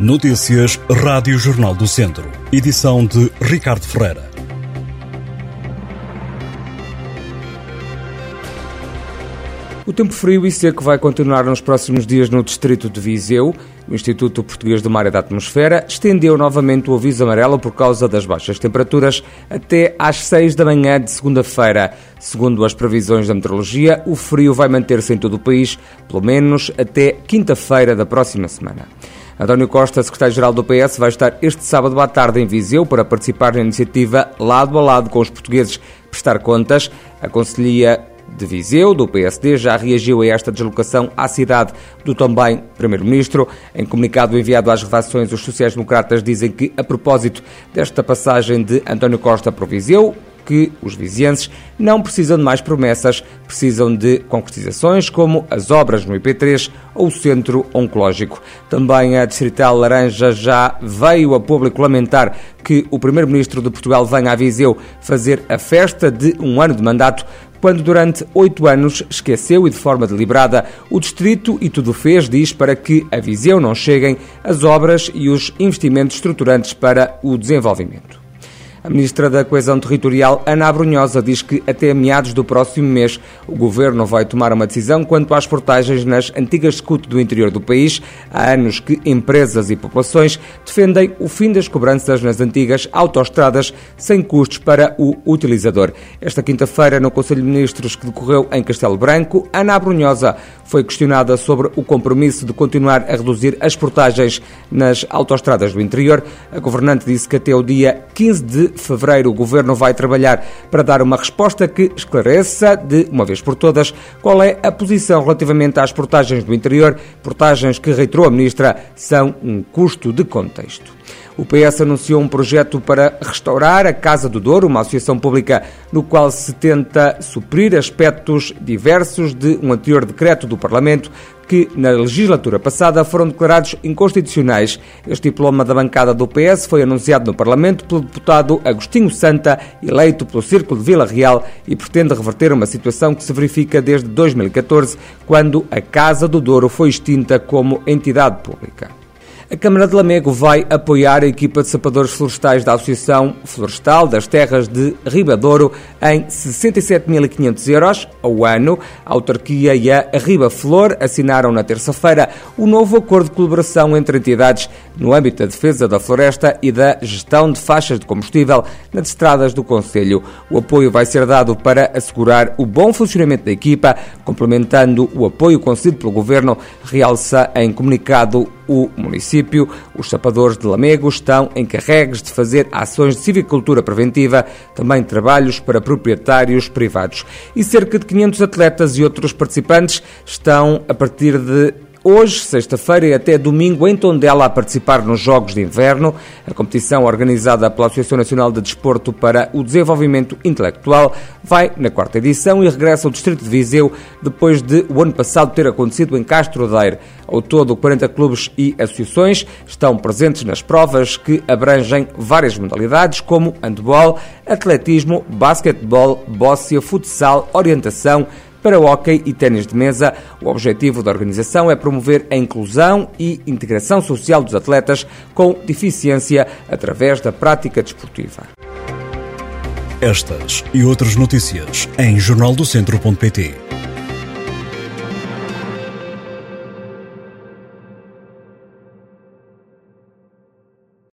Notícias Rádio Jornal do Centro. Edição de Ricardo Ferreira. O tempo frio e seco vai continuar nos próximos dias no distrito de Viseu. O Instituto Português do Mar e da Atmosfera estendeu novamente o aviso amarelo por causa das baixas temperaturas até às 6 da manhã de segunda-feira. Segundo as previsões da meteorologia, o frio vai manter-se em todo o país, pelo menos até quinta-feira da próxima semana. António Costa, secretário-geral do PS, vai estar este sábado à tarde em Viseu para participar na iniciativa Lado a Lado com os Portugueses Prestar Contas. A Conselhia de Viseu, do PSD, já reagiu a esta deslocação à cidade do também Primeiro-Ministro. Em comunicado enviado às redações, os sociais-democratas dizem que, a propósito desta passagem de António Costa para o Viseu, que os vizienses não precisam de mais promessas, precisam de concretizações como as obras no IP3 ou o centro oncológico. Também a Distrital Laranja já veio a público lamentar que o Primeiro-Ministro de Portugal venha a Viseu fazer a festa de um ano de mandato quando durante oito anos esqueceu e de forma deliberada o distrito e tudo fez, diz, para que a Viseu não cheguem as obras e os investimentos estruturantes para o desenvolvimento. A ministra da Coesão Territorial, Ana Abrunhosa, diz que até meados do próximo mês o governo vai tomar uma decisão quanto às portagens nas antigas SCUT do interior do país. Há anos que empresas e populações defendem o fim das cobranças nas antigas autoestradas sem custos para o utilizador. Esta quinta-feira, no Conselho de Ministros que decorreu em Castelo Branco, Ana Abrunhosa foi questionada sobre o compromisso de continuar a reduzir as portagens nas autoestradas do interior. A governante disse que até o dia 15 de fevereiro, o Governo vai trabalhar para dar uma resposta que esclareça, de uma vez por todas, qual é a posição relativamente às portagens do interior, portagens que, reiterou a Ministra, são um custo de contexto. O PS anunciou um projeto para restaurar a Casa do Douro, uma associação pública no qual se tenta suprir aspectos diversos de um anterior decreto do Parlamento que, na legislatura passada, foram declarados inconstitucionais. Este diploma da bancada do PS foi anunciado no Parlamento pelo deputado Agostinho Santa, eleito pelo Círculo de Vila Real, e pretende reverter uma situação que se verifica desde 2014, quando a Casa do Douro foi extinta como entidade pública. A Câmara de Lamego vai apoiar a equipa de sapadores florestais da Associação Florestal das Terras de Ribadouro em 67.500 euros ao ano. A autarquia e a Riba Flor assinaram na terça-feira o novo acordo de colaboração entre entidades no âmbito da defesa da floresta e da gestão de faixas de combustível nas estradas do Conselho. O apoio vai ser dado para assegurar o bom funcionamento da equipa, complementando o apoio concedido pelo Governo, realça em comunicado o município. Os sapadores de Lamego estão encarregues de fazer ações de civicultura preventiva, também trabalhos para proprietários privados. E cerca de 500 atletas e outros participantes estão, a partir de hoje, sexta-feira e até domingo em Tondela a participar nos Jogos de Inverno, a competição organizada pela Associação Nacional de Desporto para o Desenvolvimento Intelectual vai na quarta edição e regressa ao Distrito de Viseu depois de o ano passado ter acontecido em Castro Daire. Ao todo, 40 clubes e associações estão presentes nas provas que abrangem várias modalidades como handball, atletismo, basquetebol, bóssia, futsal, orientação, para hóquei e ténis de mesa, o objetivo da organização é promover a inclusão e integração social dos atletas com deficiência através da prática desportiva. Estas e outras notícias em jornaldocentro.pt.